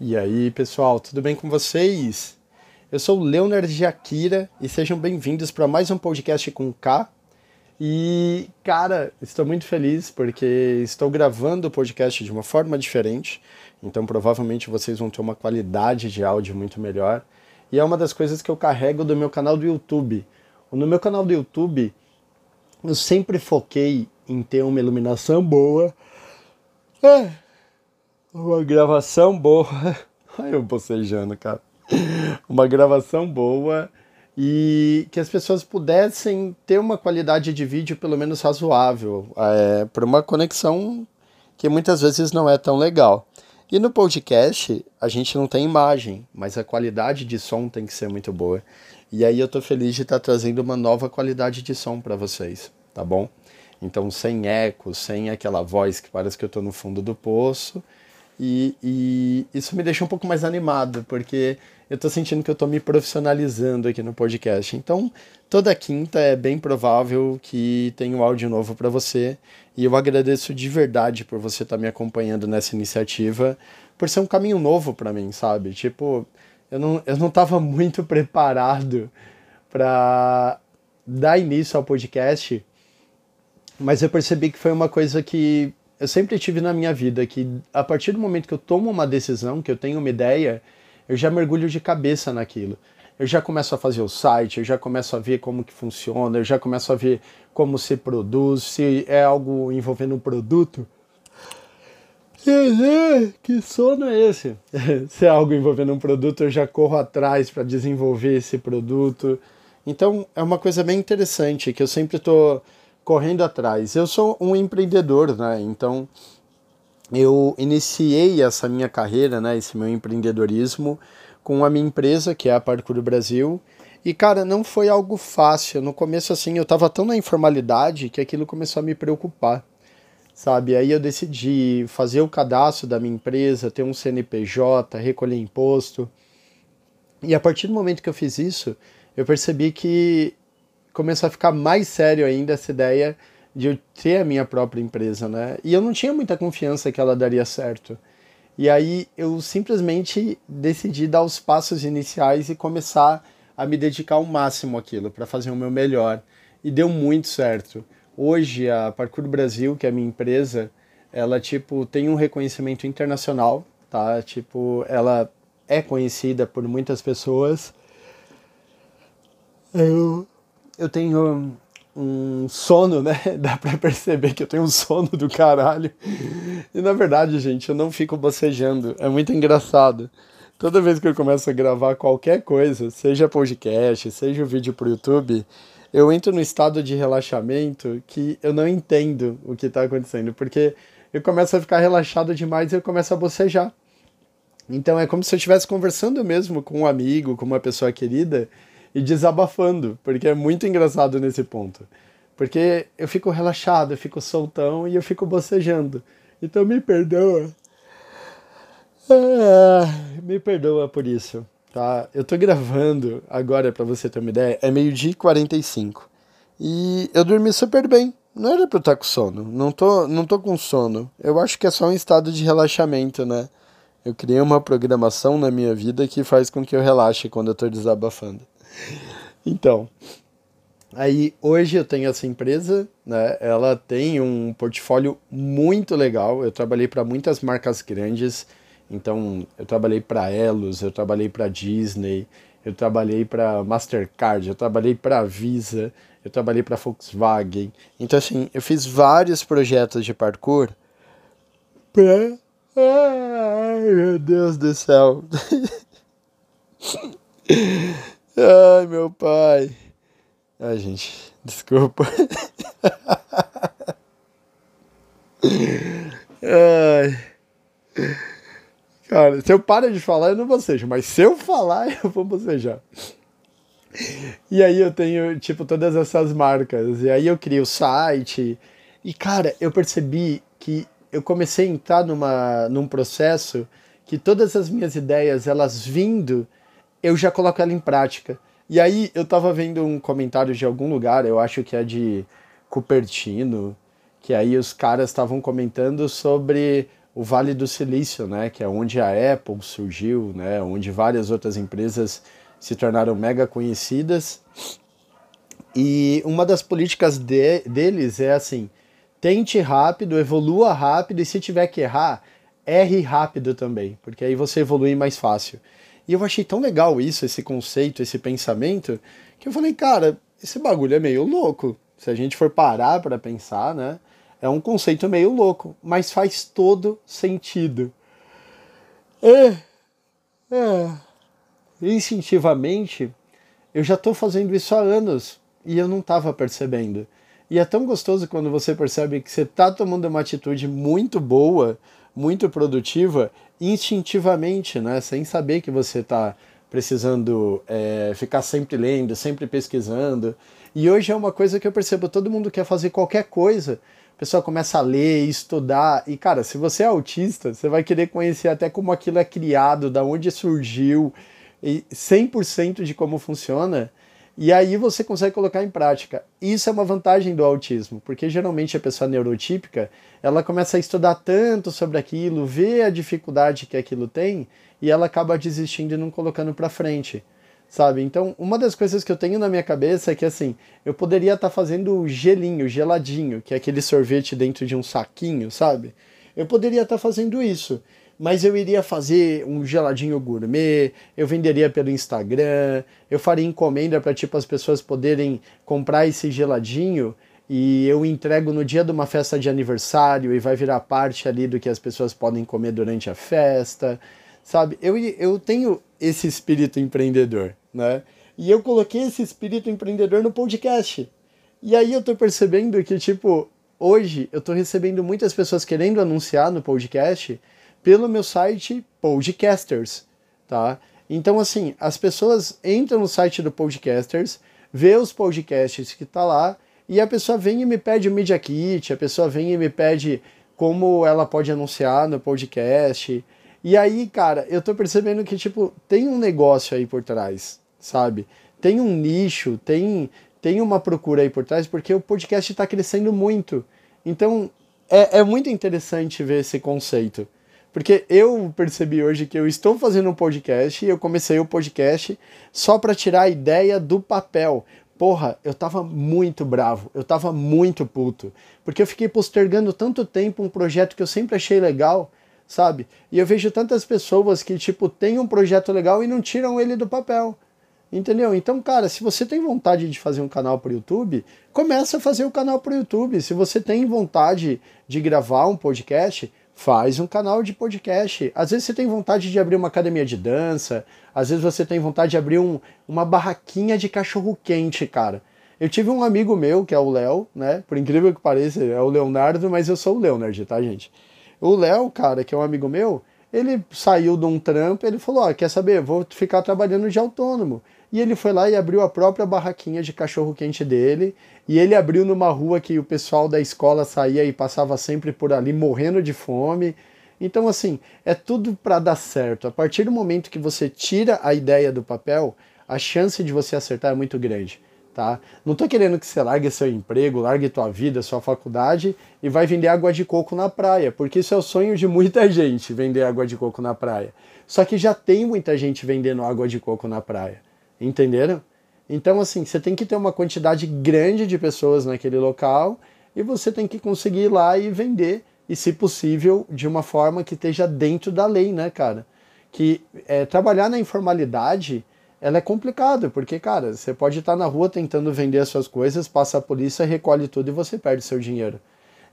E aí, pessoal, tudo bem com vocês? Eu sou o Leonard Jakira e sejam bem-vindos para mais um podcast com K. E, cara, estou muito feliz porque estou gravando o podcast de uma forma diferente, então provavelmente vocês vão ter uma qualidade de áudio muito melhor. E é uma das coisas que eu carrego do meu canal do YouTube. No meu canal do YouTube, eu sempre foquei em ter uma iluminação boa. É uma gravação boa. Ai, eu bocejando, cara. Uma gravação boa e que as pessoas pudessem ter uma qualidade de vídeo pelo menos razoável, é, por uma conexão que muitas vezes não é tão legal. E no podcast a gente não tem imagem, mas a qualidade de som tem que ser muito boa. E aí eu tô feliz de estar tá trazendo uma nova qualidade de som para vocês, tá bom? Então sem eco, sem aquela voz que parece que eu tô no fundo do poço e, e, isso me deixa um pouco mais animado, porque eu estou sentindo que eu estou me profissionalizando aqui no podcast. Então, toda quinta é bem provável que tenha um áudio novo para você. E eu agradeço de verdade por você estar tá me acompanhando nessa iniciativa, por ser um caminho novo para mim, sabe? Tipo, eu não, eu não estava muito preparado para dar início ao podcast, mas eu percebi que foi uma coisa que eu sempre tive na minha vida que a partir do momento que eu tomo uma decisão, que eu tenho uma ideia, eu já mergulho de cabeça naquilo. Eu já começo a fazer o site, eu já começo a ver como que funciona, eu já começo a ver como se produz, se é algo envolvendo um produto. Que sono é esse? se é algo envolvendo um produto, eu já corro atrás para desenvolver esse produto. Então é uma coisa bem interessante que eu sempre estou correndo atrás. Eu sou um empreendedor, né? Então eu iniciei essa minha carreira, né, esse meu empreendedorismo com a minha empresa, que é a Parkour Brasil. E cara, não foi algo fácil. No começo assim, eu tava tão na informalidade que aquilo começou a me preocupar. Sabe? Aí eu decidi fazer o cadastro da minha empresa, ter um CNPJ, recolher imposto. E a partir do momento que eu fiz isso, eu percebi que começou a ficar mais sério ainda essa ideia de eu ter a minha própria empresa, né? E eu não tinha muita confiança que ela daria certo. E aí eu simplesmente decidi dar os passos iniciais e começar a me dedicar ao máximo àquilo, para fazer o meu melhor. E deu muito certo. Hoje a Parkour Brasil, que é a minha empresa, ela tipo tem um reconhecimento internacional, tá? Tipo, ela é conhecida por muitas pessoas. Eu eu tenho um sono, né? Dá pra perceber que eu tenho um sono do caralho. E na verdade, gente, eu não fico bocejando. É muito engraçado. Toda vez que eu começo a gravar qualquer coisa, seja podcast, seja vídeo pro YouTube, eu entro no estado de relaxamento que eu não entendo o que tá acontecendo, porque eu começo a ficar relaxado demais e eu começo a bocejar. Então é como se eu estivesse conversando mesmo com um amigo, com uma pessoa querida, e desabafando, porque é muito engraçado nesse ponto. Porque eu fico relaxado, eu fico soltão e eu fico bocejando. Então me perdoa. Ah, me perdoa por isso, tá? Eu tô gravando agora, para você ter uma ideia, é meio-dia e 45. E eu dormi super bem. Não era pra eu estar com sono. Não tô, não tô com sono. Eu acho que é só um estado de relaxamento, né? Eu criei uma programação na minha vida que faz com que eu relaxe quando eu tô desabafando. Então, aí hoje eu tenho essa empresa, né? Ela tem um portfólio muito legal. Eu trabalhei para muitas marcas grandes. Então, eu trabalhei para Elos, eu trabalhei para Disney, eu trabalhei para Mastercard, eu trabalhei para Visa, eu trabalhei para Volkswagen. Então, assim, eu fiz vários projetos de parkour pra. Ai, meu Deus do céu. Ai, meu pai. Ai, gente, desculpa. Ai. Cara, se eu paro de falar, eu não bocejo, mas se eu falar, eu vou bocejar. E aí eu tenho, tipo, todas essas marcas. E aí eu crio o site. E, cara, eu percebi que eu comecei a entrar numa, num processo que todas as minhas ideias, elas vindo eu já coloco ela em prática. E aí eu tava vendo um comentário de algum lugar, eu acho que é de Cupertino, que aí os caras estavam comentando sobre o Vale do Silício, né, que é onde a Apple surgiu, né, onde várias outras empresas se tornaram mega conhecidas. E uma das políticas de, deles é assim: tente rápido, evolua rápido e se tiver que errar, erre rápido também, porque aí você evolui mais fácil. E eu achei tão legal isso, esse conceito, esse pensamento, que eu falei, cara, esse bagulho é meio louco. Se a gente for parar para pensar, né? É um conceito meio louco, mas faz todo sentido. É, é. Instintivamente, eu já estou fazendo isso há anos e eu não estava percebendo. E é tão gostoso quando você percebe que você está tomando uma atitude muito boa, muito produtiva, instintivamente, né? sem saber que você está precisando é, ficar sempre lendo, sempre pesquisando. E hoje é uma coisa que eu percebo, todo mundo quer fazer qualquer coisa, a pessoa começa a ler, estudar, e cara, se você é autista, você vai querer conhecer até como aquilo é criado, da onde surgiu, e 100% de como funciona, e aí você consegue colocar em prática. Isso é uma vantagem do autismo, porque geralmente a pessoa neurotípica, ela começa a estudar tanto sobre aquilo, vê a dificuldade que aquilo tem, e ela acaba desistindo e não colocando para frente sabe? Então, uma das coisas que eu tenho na minha cabeça é que assim, eu poderia estar tá fazendo gelinho, geladinho, que é aquele sorvete dentro de um saquinho, sabe? Eu poderia estar tá fazendo isso, mas eu iria fazer um geladinho gourmet, eu venderia pelo Instagram, eu faria encomenda para tipo as pessoas poderem comprar esse geladinho e eu entrego no dia de uma festa de aniversário e vai virar parte ali do que as pessoas podem comer durante a festa, sabe? Eu, eu tenho esse espírito empreendedor, né? E eu coloquei esse espírito empreendedor no podcast. E aí eu tô percebendo que, tipo, hoje eu tô recebendo muitas pessoas querendo anunciar no podcast pelo meu site Podcasters, tá? Então, assim, as pessoas entram no site do Podcasters, vê os podcasts que tá lá, e a pessoa vem e me pede o Media Kit, a pessoa vem e me pede como ela pode anunciar no podcast, e aí, cara, eu tô percebendo que, tipo, tem um negócio aí por trás, sabe? Tem um nicho, tem, tem uma procura aí por trás, porque o podcast está crescendo muito. Então, é, é muito interessante ver esse conceito. Porque eu percebi hoje que eu estou fazendo um podcast e eu comecei o podcast só para tirar a ideia do papel. Porra, eu tava muito bravo, eu tava muito puto. Porque eu fiquei postergando tanto tempo um projeto que eu sempre achei legal sabe? E eu vejo tantas pessoas que, tipo, têm um projeto legal e não tiram ele do papel. Entendeu? Então, cara, se você tem vontade de fazer um canal para o YouTube, começa a fazer o um canal para o YouTube. Se você tem vontade de gravar um podcast, faz um canal de podcast. Às vezes você tem vontade de abrir uma academia de dança, às vezes você tem vontade de abrir um, uma barraquinha de cachorro quente, cara. Eu tive um amigo meu, que é o Léo, né? Por incrível que pareça, é o Leonardo, mas eu sou o Leonard, tá, gente? O Léo, cara, que é um amigo meu, ele saiu de um trampo, ele falou: Ó, quer saber? Vou ficar trabalhando de autônomo. E ele foi lá e abriu a própria barraquinha de cachorro-quente dele. E ele abriu numa rua que o pessoal da escola saía e passava sempre por ali morrendo de fome. Então, assim, é tudo para dar certo. A partir do momento que você tira a ideia do papel, a chance de você acertar é muito grande tá? Não tô querendo que você largue seu emprego, largue tua vida, sua faculdade e vai vender água de coco na praia, porque isso é o sonho de muita gente, vender água de coco na praia. Só que já tem muita gente vendendo água de coco na praia. Entenderam? Então, assim, você tem que ter uma quantidade grande de pessoas naquele local e você tem que conseguir ir lá e vender, e se possível, de uma forma que esteja dentro da lei, né, cara? Que é, trabalhar na informalidade ela é complicada, porque, cara, você pode estar na rua tentando vender as suas coisas, passa a polícia, recolhe tudo e você perde seu dinheiro.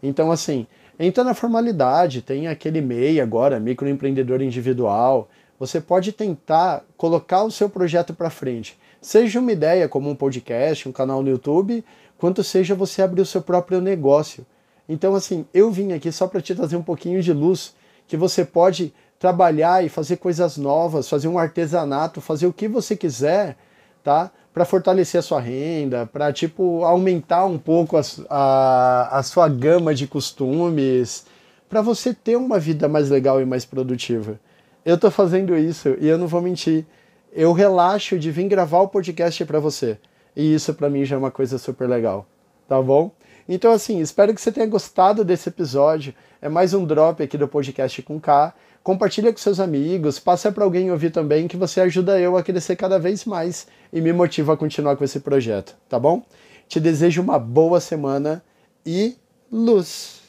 Então, assim, entra na formalidade, tem aquele MEI agora, microempreendedor individual. Você pode tentar colocar o seu projeto para frente. Seja uma ideia como um podcast, um canal no YouTube, quanto seja você abrir o seu próprio negócio. Então, assim, eu vim aqui só para te trazer um pouquinho de luz que você pode trabalhar e fazer coisas novas, fazer um artesanato, fazer o que você quiser, tá? Para fortalecer a sua renda, para tipo aumentar um pouco a, a, a sua gama de costumes, para você ter uma vida mais legal e mais produtiva. Eu tô fazendo isso e eu não vou mentir. Eu relaxo de vir gravar o podcast para você. E isso para mim já é uma coisa super legal, tá bom? Então, assim, espero que você tenha gostado desse episódio. É mais um drop aqui do podcast com K. Compartilha com seus amigos, passa para alguém ouvir também, que você ajuda eu a crescer cada vez mais e me motiva a continuar com esse projeto, tá bom? Te desejo uma boa semana e luz.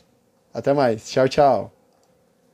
Até mais. Tchau, tchau.